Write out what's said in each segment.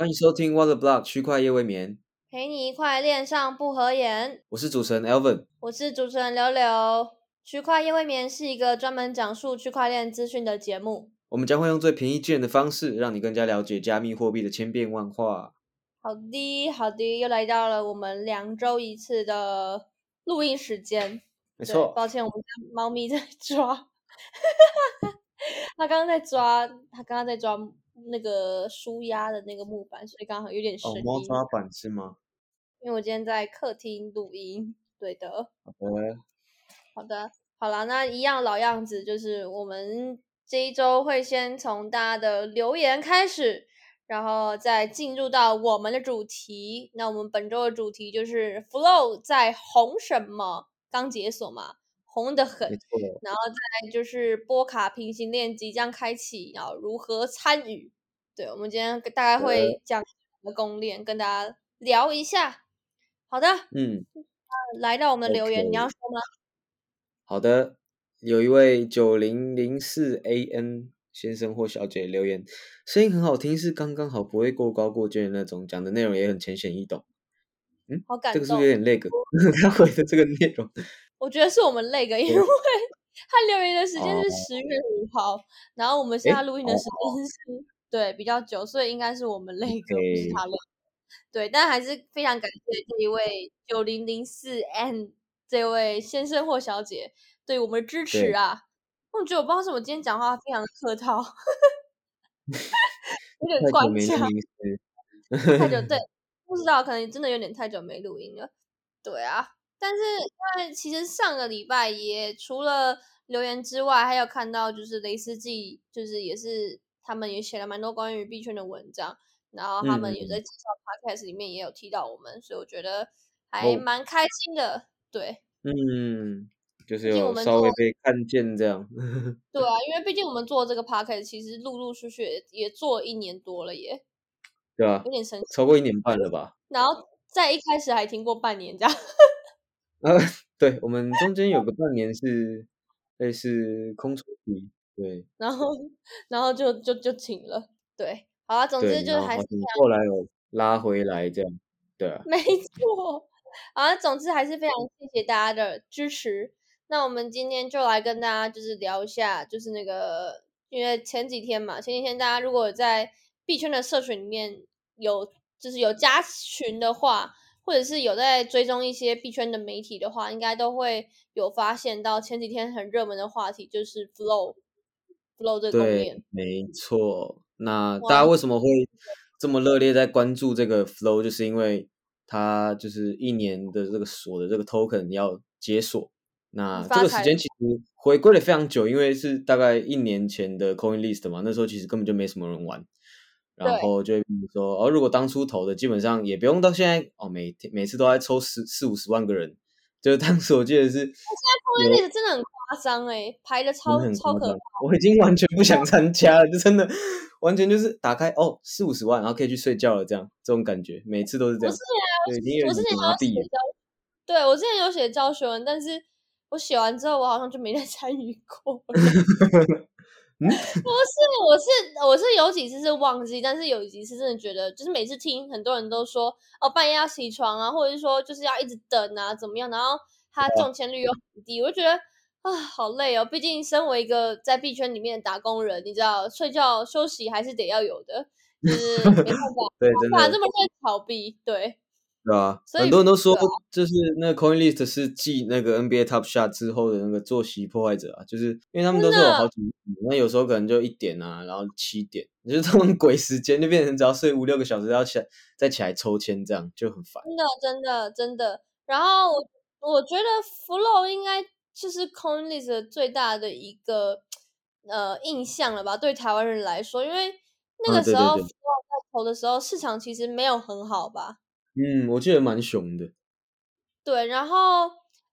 欢迎收听 Water Block 区块夜未眠，陪你一块恋上不合眼。我是主持人 Elvin。我是主持人柳柳。区块夜未眠是一个专门讲述区块链资讯的节目。我们将会用最平易近人的方式，让你更加了解加密货币的千变万化。好的，好的，又来到了我们两周一次的录音时间。对没错，抱歉，我们家猫咪在 抓，它刚刚在抓，它刚刚在抓那个舒压的那个木板，所以刚好有点声哦，音。猫抓板是吗？因为我今天在客厅录音，对的。好的，好的，好了，那一样老样子，就是我们这一周会先从大家的留言开始，然后再进入到我们的主题。那我们本周的主题就是 Flow 在红什么？刚解锁嘛，红的很然后再来就是波卡平行链即将开启，然后如何参与？对，我们今天大概会讲的公链，跟大家聊一下。好的，嗯，来到我们的留言你要说吗？好的。有一位九零零四 AN 先生或小姐留言，声音很好听，是刚刚好，不会过高过尖的那种，讲的内容也很浅显易懂。嗯，好感动这个是不。是有点那个？他回的这个内容，我觉得是我们累个，因为 他留言的时间是哦十月五号，然后我们现在录音的时间是、对比较久，所以应该是我们累个，不是他累。对，但还是非常感谢这一位九零零四 N 这位先生或小姐对我们的支持啊。我觉得我不知道为什么今天讲话非常的客套，有点太官久没录腔。太久，对，不知道，可能真的有点太久没录音了。对啊，但是因为其实上个礼拜也除了留言之外，还有看到就是雷斯记，就是也是他们也写了蛮多关于币圈的文章，然后他们也在嗯介绍 podcast 里面也有提到我们，所以我觉得还哦蛮开心的。对，嗯，就是有稍微们做被看见这样。对啊，因为毕竟我们做这个 podcast 其实陆陆续续也也做了一年多了耶，对啊有？点神奇。超过一年半了吧？然后在一开始还停过半年这样。呃，对，我们中间有个半年是类似空窗期，对然后 然后就就就请了。对，好啊，总之，就还是非常后来有拉回来这样，对啊，没错。啊，总之还是非常谢谢大家的支持。那我们今天就来跟大家就是聊一下，就是那个，因为前几天嘛，前几天大家如果在币圈的社群里面有就是有加群的话，或者是有在追踪一些币圈的媒体的话，应该都会有发现到前几天很热门的话题就是 Flow Flow 这个公对链。，没错。那大家为什么会这么热烈在关注这个 flow？就是因为它就是一年的这个锁的这个 token 要解锁。那这个时间其实回归了非常久，因为是大概一年前的 coin list 嘛，那时候其实根本就没什么人玩。然后就会比如说，哦，如果当初投的，基本上也不用到现在哦，每天每次都在抽十四五十万个人，就是当时我记得是后面那个真的很夸张哎，排的超超可怕。我已经完全不想参加了，就真的完全就是打开哦四五十万，然后可以去睡觉了，这样这种感觉，每次都是这样我之，前有我之点前有写对我之前有写教学文，但是我写完之后，我好像就没再参与过了。嗯，不是，我是我是有几次是忘记，但是有几次真的觉得，就是每次听很多人都说哦半夜要起床啊，或者是说就是要一直等啊怎么样，然后他中签率又很低，我就觉得啊好累哦。毕竟身为一个在币圈里面的打工人，你知道睡觉休息还是得要有的，就是没办法，对，没办法这么快逃避，对。对啊？很多人都说就是那个 Coin List 是继那个 NBA Top Shot 之后的那个作息破坏者啊，就是因为他们都是有好几点，那有时候可能就一点啊，然后七点，就是他们 鬼时间，就变成只要睡五六个小时，要起来再起来抽签，这样就很烦。真的，真的，真的。然后我我觉得 Flow 应该就是 CoinList 最大的一个呃印象了吧，对台湾人来说，因为那个时候 Flow 在投的时候，市场其实没有很好吧？嗯，我记得蛮熊的。对，然后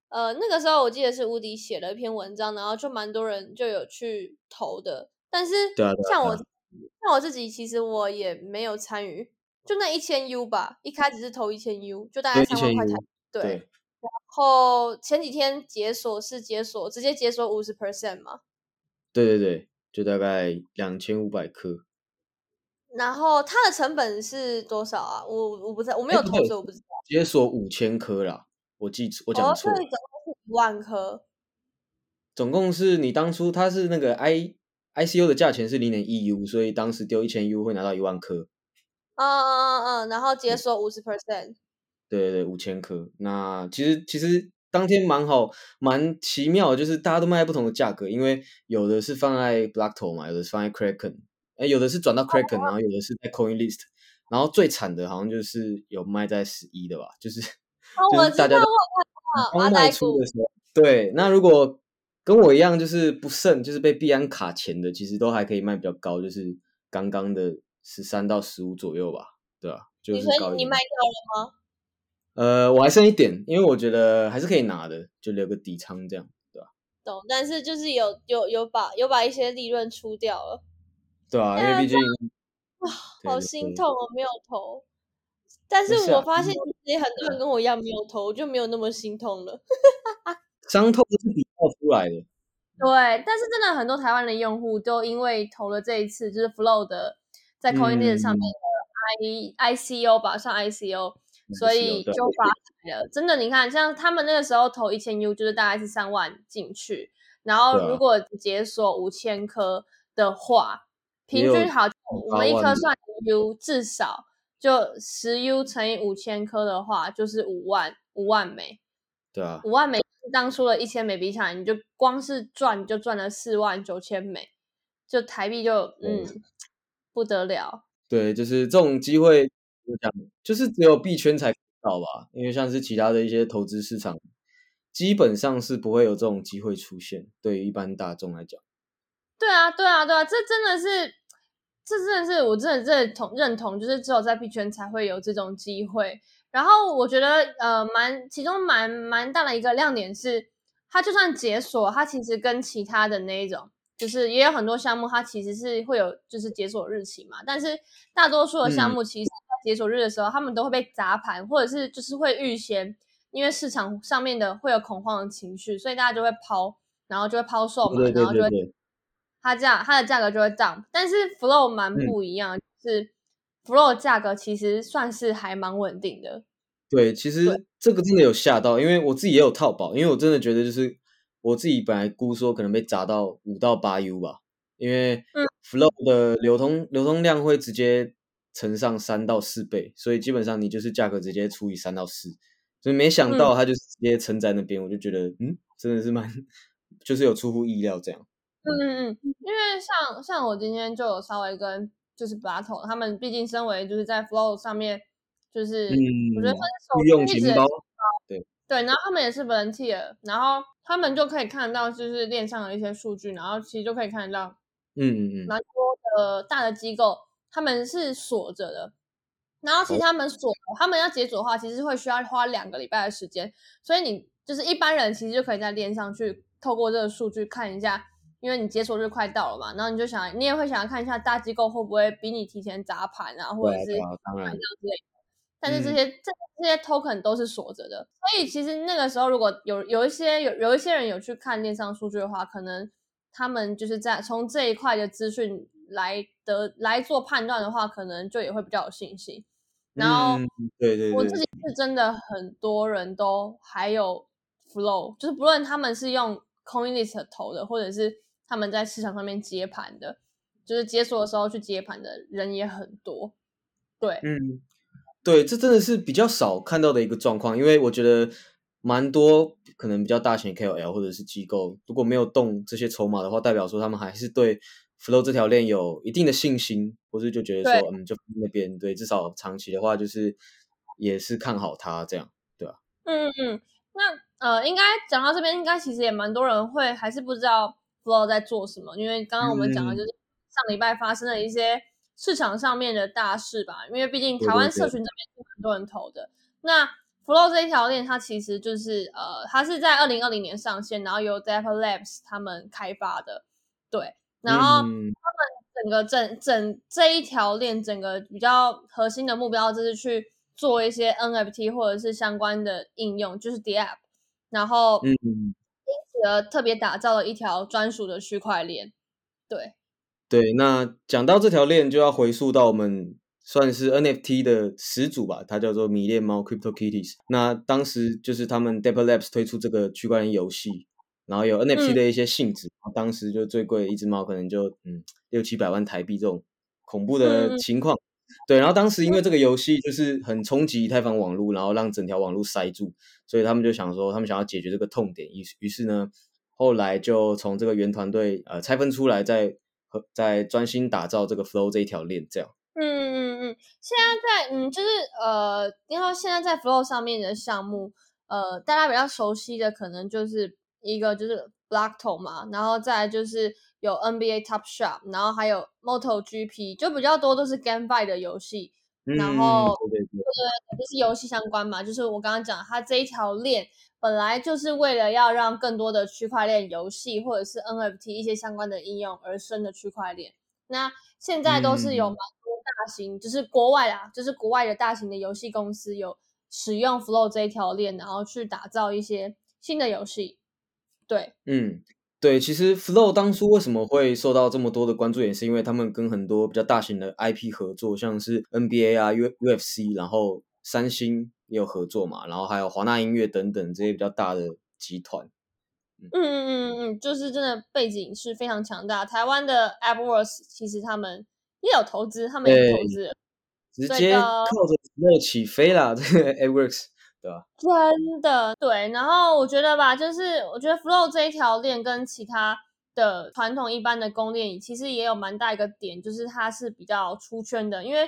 呃那个时候我记得是无敌写了一篇文章，然后就蛮多人就有去投的，但是对啊啊像我对像我自己，其实我也没有参与，就那一千 U 吧，一开始是投一千 U，就大概对1000三万块台币，对。对，然后前几天解锁是解锁，直接解锁五十 percent 嘛，对对对，就大概两千五百克。然后它的成本是多少啊？我我不知道，我没有投，资我不知道。解锁五千颗啦，我记我讲错。哦，所以总共是一万颗。总共是你当初它是那个 I I C U 的价钱是零点一 U，所以当时丢一千 U 会拿到一万颗。嗯嗯嗯嗯，然后解锁五十 percent。对对对，五千颗。那其实其实当天蛮好，蛮奇妙，就是大家都卖不同的价格，因为有的是放在 Blackto 嘛，有的是放在 Kraken，哎，有的是转到 Kraken，然后有的是在 Coin List，然后最惨的好像就是有卖在十一的吧，就是就是大家都刚卖出的时候，对，那如果跟我一样就是不慎就是被币安卡钱的，其实都还可以卖比较高，就是刚刚的十三到十五左右吧，对吧？就是高你卖掉了吗？呃，我还剩一点，因为我觉得还是可以拿的，就留个底仓这样，对吧？懂，但是就是有有有把有把一些利润出掉了，对啊，因为毕竟哇，好心痛哦，没有投。但是我发现其实很多人跟我一样没有投，就没有那么心痛了。伤痛是比较出来的。对，但是真的很多台湾的用户都因为投了这一次，就是 Flow 的在 Coinbase 上面的 I I C O 吧，上 I C O。所以就发财了，真的，你看，像他们那个时候投一千 U，就是大概是三万进去，然后如果解锁五千颗的话，平均好，我们一颗算 U，至少就十 U 乘以五千颗的话，就是五万五万枚，对啊，五万枚当初的一千枚币下来，你就光是赚就赚了四万九千枚，就台币就嗯不得了，对，就是这种机会。就讲，就是只有币圈才到吧，因为像是其他的一些投资市场，基本上是不会有这种机会出现。对于一般大众来讲，对啊，对啊，对啊，这真的是，这真的是我真的认同认同，就是只有在币圈才会有这种机会。然后我觉得，呃，蛮其中蛮蛮大的一个亮点是，它就算解锁，它其实跟其他的那一种。就是也有很多项目，它其实是会有就是解锁日期嘛，但是大多数的项目其实在解锁日的时候，他们都会被砸盘，或者是就是会预先，因为市场上面的会有恐慌的情绪，所以大家就会抛，然后就会抛售嘛，然后就会它价它的价格就会涨。但是 Flow 蛮不一样，是 Flow 价格其实算是还蛮稳定的。对，其实这个真的有吓到，因为我自己也有套保，因为我真的觉得就是。我自己本来估说可能被砸到五到八 U 吧，因为 Flow 的流通流通量会直接乘上三到四倍，所以基本上你就是价格直接除以三到四，所以没想到它就直接撑在那边，我就觉得嗯，真的是蛮 就是有出乎意料这样。嗯嗯嗯，因为像像我今天就有稍微跟就是 Battle 他们，毕竟身为就是在 Flow 上面就是我觉得御用钱包，对。对，然后他们也是 volunteer，然后。他们就可以看到，就是链上的一些数据，然后其实就可以看得到，嗯嗯嗯，蛮多的大的机构他们是锁着的，然后其实他们锁，他们要解锁的话，其实会需要花两个礼拜的时间，所以你就是一般人其实就可以在链上去透过这个数据看一下，因为你解锁日快到了嘛，然后你就想，你也会想要看一下大机构会不会比你提前砸盘啊，或者是当然之类的。但是这些这这些 token 都是锁着的，所以其实那个时候如果有有一些有有一些人有去看链上数据的话，可能他们就是在从这一块的资讯来得来做判断的话，可能就也会比较有信心。然后，对对，我自己是真的很多人都还有 flow，就是不论他们是用 coinlist 投的，或者是他们在市场上面接盘的，就是解锁的时候去接盘的人也很多。对，嗯。对，这真的是比较少看到的一个状况，因为我觉得蛮多可能比较大型 KOL 或者是机构，如果没有动这些筹码的话，代表说他们还是对 Flow 这条链有一定的信心，或是就觉得说，嗯，就那边对，至少长期的话就是也是看好它这样，对吧？嗯嗯嗯，那呃，应该讲到这边，应该其实也蛮多人会还是不知道 Flow 在做什么，因为刚刚我们讲的就是上礼拜发生的一些。市场上面的大事吧，因为毕竟台湾社群这边是很多人投的。那 Flow 这一条链，它其实就是呃，它是在二零二零年上线，然后由 d e p p Labs 他们开发的。对，然后他们整个整整这一条链，整个比较核心的目标就是去做一些 NFT 或者是相关的应用，就是 d App，然后因此而特别打造了一条专属的区块链。对。对，那讲到这条链，就要回溯到我们算是 NFT 的始祖吧，它叫做迷恋猫 Crypto Kitties。那当时就是他们 Dapper Labs 推出这个区块链游戏，然后有 NFT 的一些性质，当时就最贵一只猫可能就嗯六七百万台币这种恐怖的情况。对，然后当时因为这个游戏就是很冲击以太坊网络，然后让整条网络塞住，所以他们就想说，他们想要解决这个痛点，于于是呢，后来就从这个原团队呃拆分出来，在和在专心打造这个 Flow 这一条链，这样。嗯嗯嗯，现在在嗯就是呃，因为现在在 Flow 上面的项目，呃，大家比较熟悉的可能就是一个就是 Blockto 嘛，然后再就是有 NBA Top Shop，然后还有 Moto GP，就比较多都是 GameFi 的游戏，然后对对对，就是游戏相关嘛，就是我刚刚讲它这一条链。本来就是为了要让更多的区块链游戏或者是 NFT 一些相关的应用而生的区块链，那现在都是有蛮多大型，就是国外啊，就是国外的大型的游戏公司有使用 Flow 这一条链，然后去打造一些新的游戏。对，嗯，对，其实 Flow 当初为什么会受到这么多的关注，也是因为他们跟很多比较大型的 IP 合作，像是 NBA 啊、U UFC，然后三星。也有合作嘛，然后还有华纳音乐等等这些比较大的集团。嗯嗯嗯嗯，就是真的背景是非常强大。台湾的 AppWorks 其实他们也有投资，他们也投资，直接靠着 Flow 起飞啦，这个 AppWorks 对吧？真的对。然后我觉得吧，就是我觉得 Flow 这一条链跟其他的传统一般的公链其实也有蛮大一个点，就是它是比较出圈的，因为。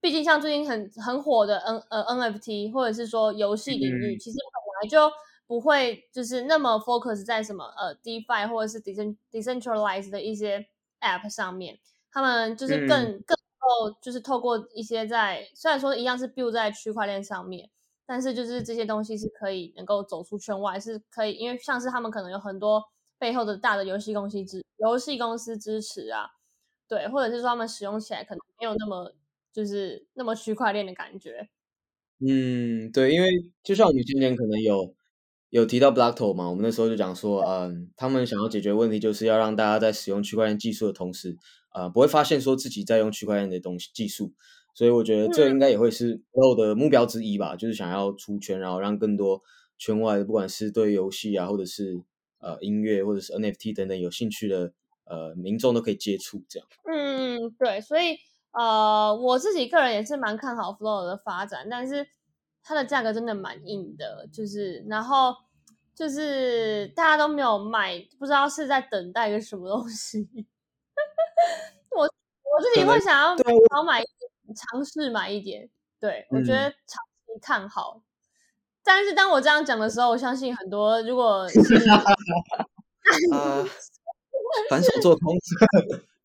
毕竟像最近很很火的 N 呃 NFT 或者是说游戏领域，其实本来就不会就是那么 focus 在什么呃 DeFi 或者是 decentralized 的一些 App 上面，他们就是更更够就是透过一些在虽然说一样是 build 在区块链上面，但是就是这些东西是可以能够走出圈外，是可以因为像是他们可能有很多背后的大的游戏公司支游戏公司支持啊，对，或者是说他们使用起来可能没有那么。就是那么区块链的感觉，嗯，对，因为就像我们今年可能有有提到 Blockto 嘛，我们那时候就讲说，嗯，他们想要解决问题，就是要让大家在使用区块链技术的同时，呃，不会发现说自己在用区块链的东西技术，所以我觉得这应该也会是所有的目标之一吧，就是想要出圈，然后让更多圈外的，不管是对游戏啊，或者是呃音乐，或者是 NFT 等等有兴趣的呃民众都可以接触这样。嗯，对，所以。呃，我自己个人也是蛮看好 Flow 的发展，但是它的价格真的蛮硬的，就是然后就是大家都没有买，不知道是在等待一个什么东西。我我自己会想要少买一点，尝试买一点，对我觉得长期看好。但是当我这样讲的时候，我相信很多如果是 反手做空。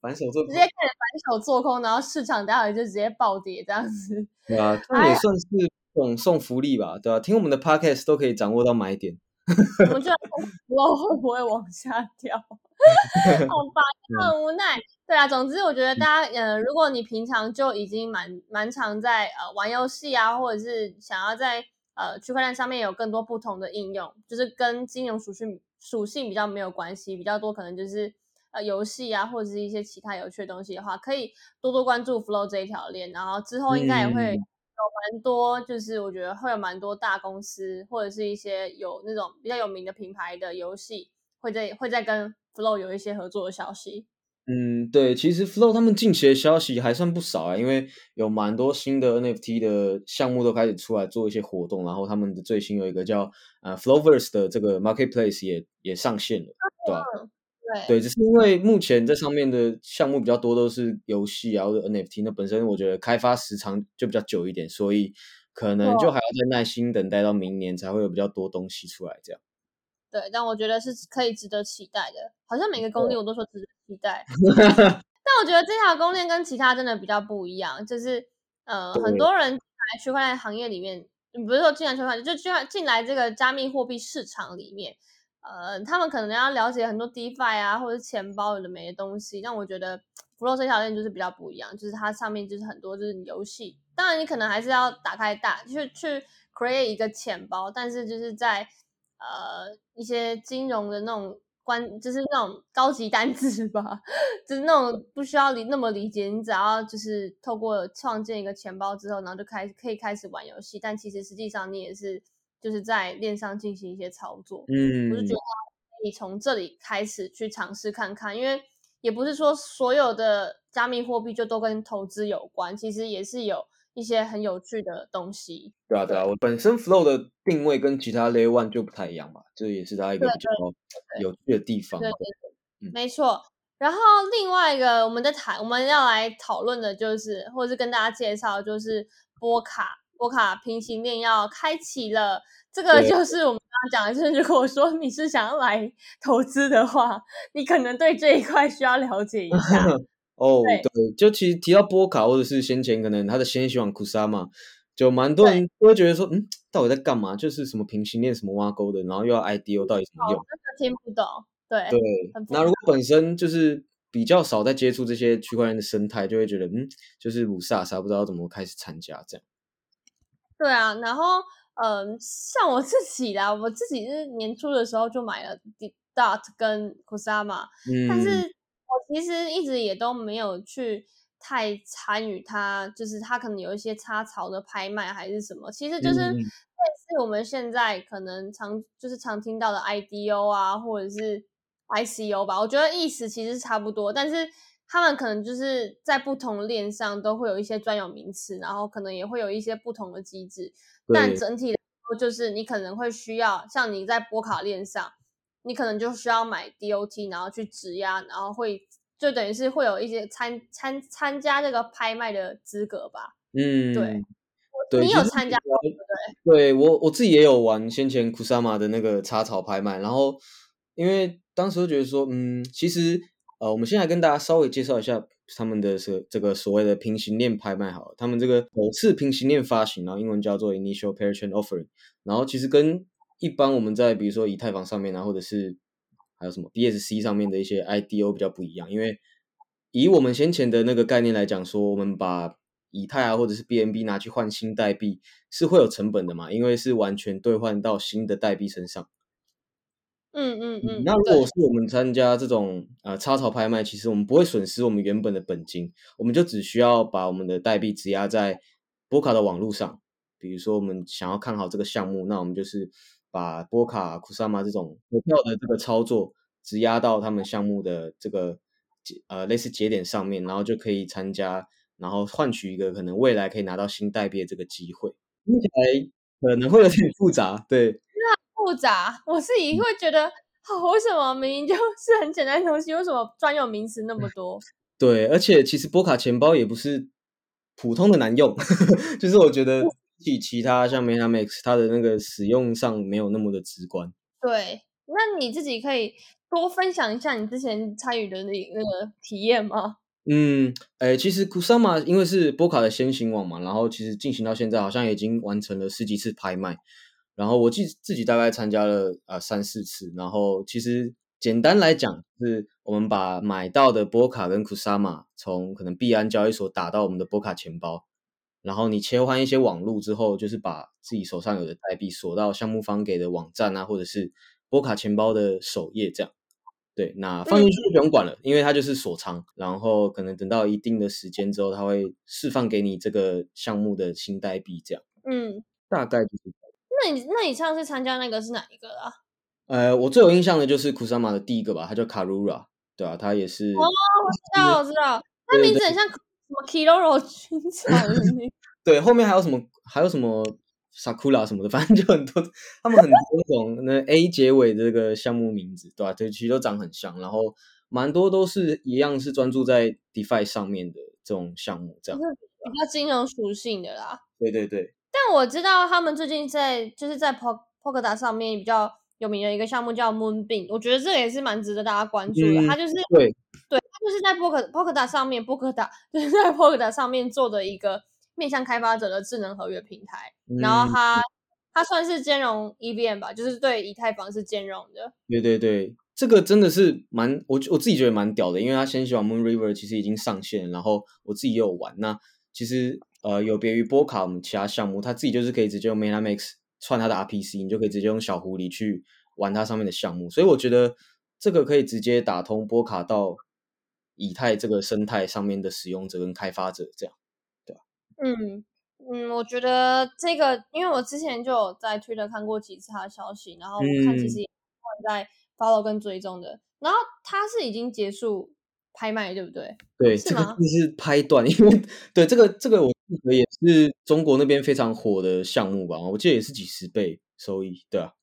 反手做，直接开始反手做空，然后市场待会就直接暴跌这样子。对啊，这也算是送送福利吧，对吧？听我们的 podcast 都可以掌握到买点。我们就不知道会不会往下掉，好吧，很无奈。对啊，总之我觉得大家，呃，如果你平常就已经蛮蛮常在呃玩游戏啊，或者是想要在呃区块链上面有更多不同的应用，就是跟金融属性属性比较没有关系，比较多可能就是。呃，游戏啊，或者是一些其他有趣的东西的话，可以多多关注 Flow 这一条链，然后之后应该也会有蛮多，就是我觉得会有蛮多大公司或者是一些有那种比较有名的品牌的游戏，会在会在跟 Flow 有一些合作的消息。嗯，对，其实 Flow 他们近期的消息还算不少啊，因为有蛮多新的 NFT 的项目都开始出来做一些活动，然后他们的最新有一个叫呃 Flowverse 的这个 Marketplace 也也上线了，对吧？对，只是因为目前这上面的项目比较多，都是游戏啊或者 NFT，那本身我觉得开发时长就比较久一点，所以可能就还要再耐心等待到明年才会有比较多东西出来这样。对，但我觉得是可以值得期待的，好像每个公链我都说值得期待。但我觉得这条公链跟其他真的比较不一样，就是呃，很多人来区块链行业里面，不是说进来区块链，就进来进来这个加密货币市场里面。呃，他们可能要了解很多 DeFi 啊，或者钱包有的没的东西。但我觉得 Flow 这条链就是比较不一样，就是它上面就是很多就是游戏。当然，你可能还是要打开大，去去 create 一个钱包，但是就是在呃一些金融的那种关，就是那种高级单字吧，就是那种不需要理那么理解，你只要就是透过创建一个钱包之后，然后就开可以开始玩游戏。但其实实际上你也是就是在链上进行一些操作。嗯，我就觉得可以从这里开始去尝试看看，因为也不是说所有的加密货币就都跟投资有关，其实也是有一些很有趣的东西。对啊，对啊，我本身 Flow 的定位跟其他 Layer One 就不太一样嘛，这也是它一个比较有趣的地方。对对对，没错。然后另外一个我们在谈，我们要来讨论的就是，或者是跟大家介绍，就是波卡波卡平行链要开启了。这个就 是我们刚刚讲的，就是如果说你是想要来投资的话，你可能对这一块需要了解一下。哦，对，就其实提到波卡，或者是先前可能他的先希望库萨嘛。就蛮多人都会觉得说，嗯，到底在干嘛？就是什么平行链、什么挖沟的，然后又要 IDO，到底怎么用？真的听不懂。对对。那如果本身就是比较少在接触这些区块链的生态，就会觉得，嗯，就是五傻傻，不知道怎么开始参加这样。对啊，然后，嗯，像我自己啦，我自己是年初的时候就买了 Dot 跟 Kusama，嗯，但是我其实一直也都没有去。太参与它，就是它可能有一些插槽的拍卖还是什么，其实就是类似我们现在可能常就是常听到的 IDO 啊，或者是 ICO 吧。我觉得意思其实差不多，但是他们可能就是在不同链上都会有一些专有名词，然后可能也会有一些不同的机制。但整体来说，就是你可能会需要像你在波卡链上，你可能就需要买 DOT，然后去质押，然后会。就等于是会有一些参参参加这个拍卖的资格吧。嗯，对，你有参加对不对？对我我自己也有玩先前库萨玛的那个插草拍卖，然后因为当时觉得说，嗯，其实呃，我们先来跟大家稍微介绍一下他们的这这个所谓的平行链拍卖，好，了，他们这个首次平行链发行，然后英文叫做 Initial Pair Chain Offering，然后其实跟一般我们在比如说以太坊上面啊，或者是还有什么 BSC 上面的一些 IDO 比较不一样，因为以我们先前的那个概念来讲，说我们把以太啊或者是 BNB 拿去换新代币是会有成本的嘛，因为是完全兑换到新的代币身上。嗯嗯嗯。那如果是我们参加这种呃插槽拍卖，其实我们不会损失我们原本的本金，我们就只需要把我们的代币质押在波卡的网络上。比如说我们想要看好这个项目，那我们就是。把波卡、库萨玛这种股票的这个操作，质押到他们项目的这个节呃类似节点上面，然后就可以参加，然后换取一个可能未来可以拿到新代币的这个机会。听起来可能会有点复杂，对，那复杂，我自己会觉得，好，为什么明明就是很简单的东西，为什么专有名词那么多？对，而且其实波卡钱包也不是普通的难用，就是我觉得。比其他像 MetaMask，它的那个使用上没有那么的直观。对，那你自己可以多分享一下你之前参与的那那个体验吗？嗯，哎，其实 Kusama 因为是波卡的先行网嘛，然后其实进行到现在好像已经完成了十几次拍卖，然后我自自己大概参加了呃三四次，然后其实简单来讲是我们把买到的波卡跟 Kusama 从可能币安交易所打到我们的波卡钱包。然后你切换一些网路之后，就是把自己手上有的代币锁到项目方给的网站啊，或者是波卡钱包的首页这样。对，那放进去就不用管了，因为它就是锁仓。然后可能等到一定的时间之后，它会释放给你这个项目的新代币这样。嗯，大概就是。那你那你上次参加那个是哪一个啊？呃，我最有印象的就是库萨玛的第一个吧，它叫卡鲁拉，对啊，它也是。哦，我知道，我知道，它名字很像。什么 Kiroro 军草 对，后面还有什么？还有什么 Sakura 什么的，反正就很多，他们很多种那 A 结尾的这个项目名字，对吧？对，其实都长很像，然后蛮多都是一样，是专注在 DeFi 上面的这种项目，这样比较金融属性的啦。对对对。但我知道他们最近在就是在 Po Polkadot 上面比较有名的一个项目叫 Moonbeam，我觉得这也是蛮值得大家关注的。它就是对。对，就是在 Poker Poker 上面，Poker 就是在 Poker 上面做的一个面向开发者的智能合约平台。然后它它算是兼容 EVM 吧，就是对以太坊是兼容的。对对对，这个真的是蛮我我自己觉得蛮屌的，因为它先喜欢 Moon River 其实已经上线，然后我自己也有玩。那其实呃有别于波卡我们其他项目，它自己就是可以直接用 MetaMask 串它的 RPC，你就可以直接用小狐狸去玩它上面的项目。所以我觉得。这个可以直接打通波卡到以太这个生态上面的使用者跟开发者，这样。对吧嗯嗯，我觉得这个，因为我之前就有在推特看过几次他的消息，然后我看其嗯实也在 follow 跟追踪的，然后他是已经结束拍卖，对不对？对，是吗这个就是拍断，因为对这个这个我记得也是中国那边非常火的项目吧，我记得也是几十倍收益，对啊，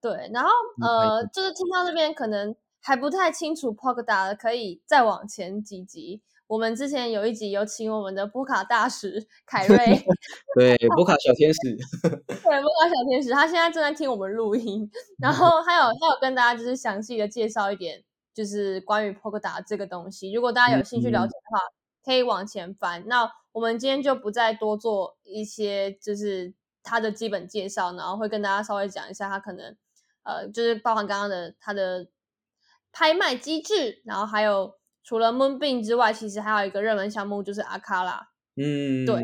对，然后呃，就是听到那边可能还不太清楚 Polkadot 的，可以再往前几集。我们之前有一集有请我们的波卡大使凯 瑞，对，波卡小天使，对，波卡小天使，他现在正在听我们录音，然后还有还有跟大家就是详细的介绍一点，就是关于 Polkadot 这个东西。如果大家有兴趣了解的话，可以往前翻。那我们今天就不再多做一些就是它的基本介绍，然后会跟大家稍微讲一下它可能呃，就是包含刚刚的它的拍卖机制，然后还有除了 Moonbeam 之外，其实还有一个热门项目就是阿卡拉。嗯，对，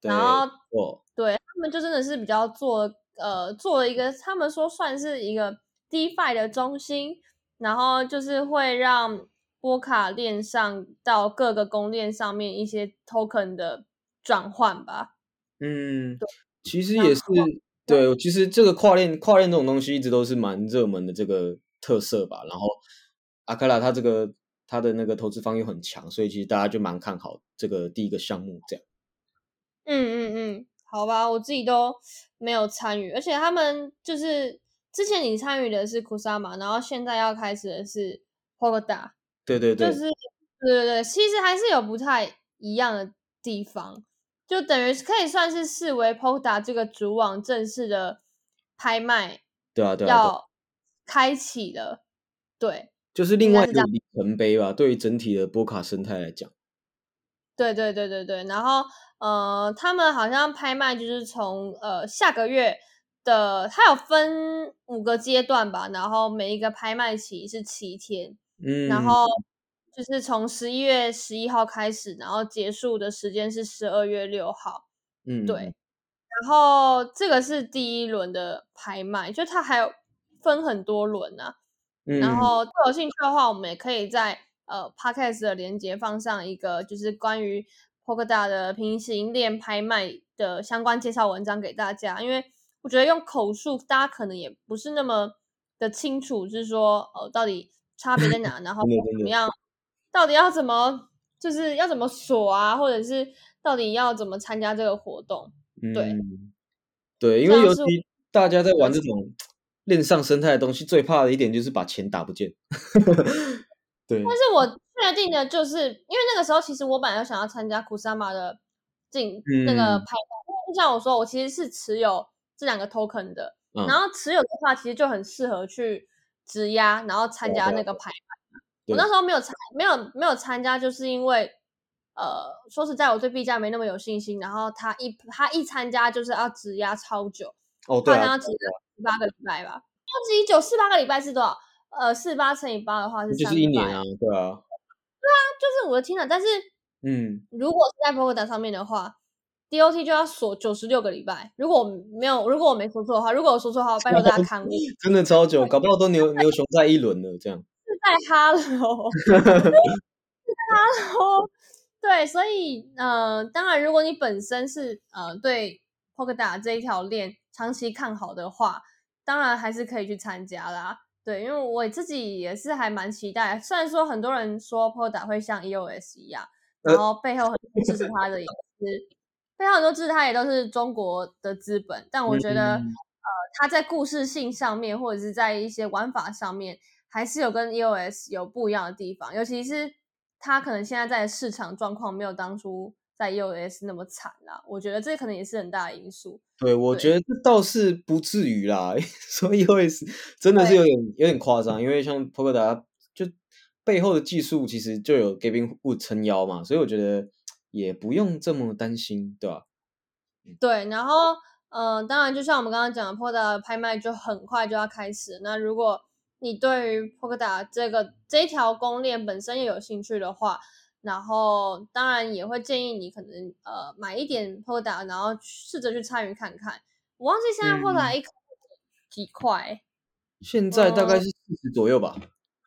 对然后哦，对他们就真的是比较做呃做了一个，他们说算是一个 DeFi 的中心，然后就是会让波卡链上到各个公链上面一些 token 的转换吧。嗯，对其实也是对，其实这个跨链跨链这种东西一直都是蛮热门的这个特色吧。然后阿卡拉他这个他的那个投资方又很强，所以其实大家就蛮看好这个第一个项目这样。嗯嗯嗯，好吧，我自己都没有参与，而且他们就是之前你参与的是 Kusama，然后现在要开始的是 Polkadot。对对对，就是对对对，其实还是有不太一样的地方，就等于是可以算是视为 Polkadot 这个主网正式的拍卖对啊对啊，对要开启了。对就是另外一个里程碑吧，对于整体的波卡生态来讲。对对对对对，然后呃，他们好像拍卖就是从呃下个月的，它有分五个阶段吧，然后每一个拍卖期是七天，嗯，然后就是从十一月十一号开始，然后结束的时间是十二月六号。嗯，对，然后这个是第一轮的拍卖，就它还有分很多轮啊。嗯，然后如果有兴趣的话，我们也可以在呃 podcast 的连接放上一个就是关于 Polkadot 的平行链拍卖的相关介绍文章给大家，因为我觉得用口述大家可能也不是那么的清楚，就是说呃到底差别在哪，然后怎么样，到底要怎么就是要怎么锁啊，或者是到底要怎么参加这个活动。对嗯，对，因为尤其大家在玩这种链上生态的东西，最怕的一点就是把钱打不见。对，但是我确定的就是，因为那个时候其实我本来有想要参加 Kusama 的进那个嗯拍卖，因为就像我说，我其实是持有这两个 token 的，嗯然后持有的话，其实就很适合去质押，然后参加那个拍卖。对我那时候没有参，没有没有参加，就是因为呃，说实在，我对币价没那么有信心。然后他一他一参加就是要质押超久，哦，对啊好像要，质八个礼拜吧？要质疑九四八个礼拜是多少？呃，四八乘以八的话是就是一年啊，对啊，对啊就是我的天呐！但是嗯，如果是在 Polkadot 上面的话，DOT 就要锁九十六个礼拜。如果我没有，如果我没说错的话，如果我说错的话，拜托大家 看我真的超久，搞不好都牛牛熊在一轮了，这样。在 Hello，是在 Hello。对，所以呃，当然，如果你本身是呃对 Polkadot 这一条链长期看好的话，当然还是可以去参加啦。对，因为我自己也是还蛮期待。虽然说很多人说 Polkadot 会像 EOS 一样，然后背后很多支持它的也是，背后很多支持它也都是中国的资本。但我觉得，嗯呃，它在故事性上面，或者是在一些玩法上面，还是有跟 EOS 有不一样的地方。尤其是它可能现在在市场状况没有当初在 EOS 那么惨啦。我觉得这可能也是很大的因素。对，我对觉得这倒是不至于啦，所以 US 真的是有点有点夸张，因为像 Polkadot 就背后的技术其实就有 Gavin Wood 撑腰嘛，所以我觉得也不用这么担心，对吧？对，然后呃，当然就像我们刚刚讲的 Polkadot 的拍卖就很快就要开始。那如果你对于 Polkadot 这个这一条公链本身也有兴趣的话，然后当然也会建议你可能呃买一点 Polkadot，然后试着去参与看看。我忘记现在 Polkadot 一颗几块，现在大概哦是四十左右吧，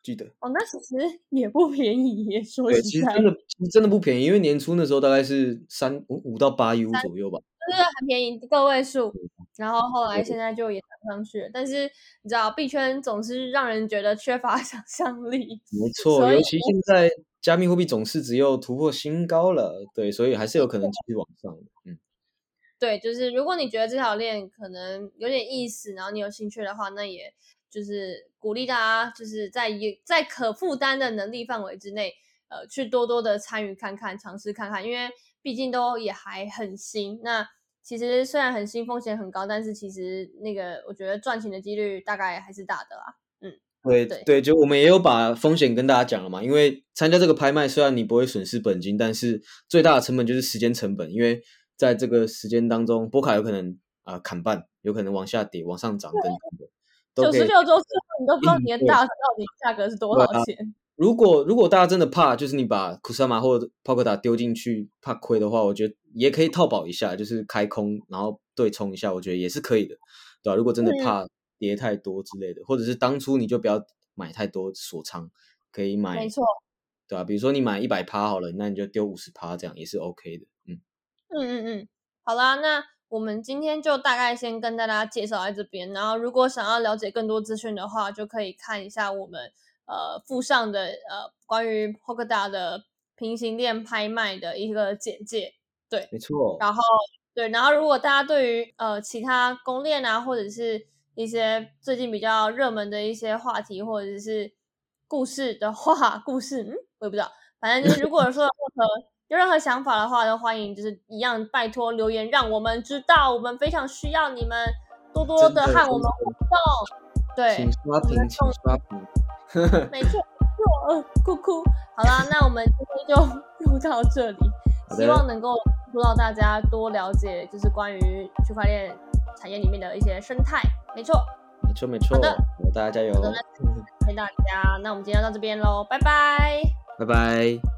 记得。哦，那其实也不便宜耶，说对，实在，其实真的真的不便宜，因为年初那时候大概是三五五到八 U 左右吧。就是很便宜，个位数。然后后来对现在就也涨上去了，但是你知道币圈总是让人觉得缺乏 想象力，没错，尤其现在加密货币总市值又突破新高了，对，所以还是有可能继续往上。嗯，对，就是如果你觉得这条链可能有点意思，然后你有兴趣的话，那也就是鼓励大家就是在在可负担的能力范围之内，呃，去多多的参与看看，尝试看看，因为毕竟都也还很新。那其实虽然很新，风险很高，但是其实那个我觉得赚钱的几率大概还是大的啦。对对。对，就我们也有把风险跟大家讲了嘛，因为参加这个拍卖，虽然你不会损失本金，但是最大的成本就是时间成本，因为在这个时间当中，波卡有可能啊、呃砍半，有可能往下跌、往上涨等等的，九十六周之后，你都不知道你的大到底价格是多少钱。如果如果大家真的怕，就是你把库萨马或者帕克达丢进去怕亏的话，我觉得也可以套保一下，就是开空然后对冲一下，我觉得也是可以的，对吧、如果真的嗯。怕跌太多之类的，或者是当初你就不要买太多锁仓，可以买没错，对吧、比如说你买一百趴好了，那你就丢五十趴，这样也是 OK 的。嗯，嗯嗯嗯，好啦，那我们今天就大概先跟大家介绍在这边，然后如果想要了解更多资讯的话，就可以看一下我们呃附上的呃关于 Polkadot 的平行链拍卖的一个简介。对，没错，然后对，然后如果大家对于呃其他公链啊，或者是一些最近比较热门的一些话题，或者是故事的话，故事嗯，我也不知道，反正就是如果说有任何有任何想法的话，都欢迎就是一样拜托留言，让我们知道，我们非常需要你们多多的的和我们互动。对，请刷屏，请刷屏。没错，没错，呃，哭哭。好啦，那我们今天就录到这里，希望能够帮助到大家多了解，就是关于区块链产业里面的一些生态。没错，没错没错，好的好大家加油，好的谢谢大家。那我们今天到这边喽，拜拜。拜拜。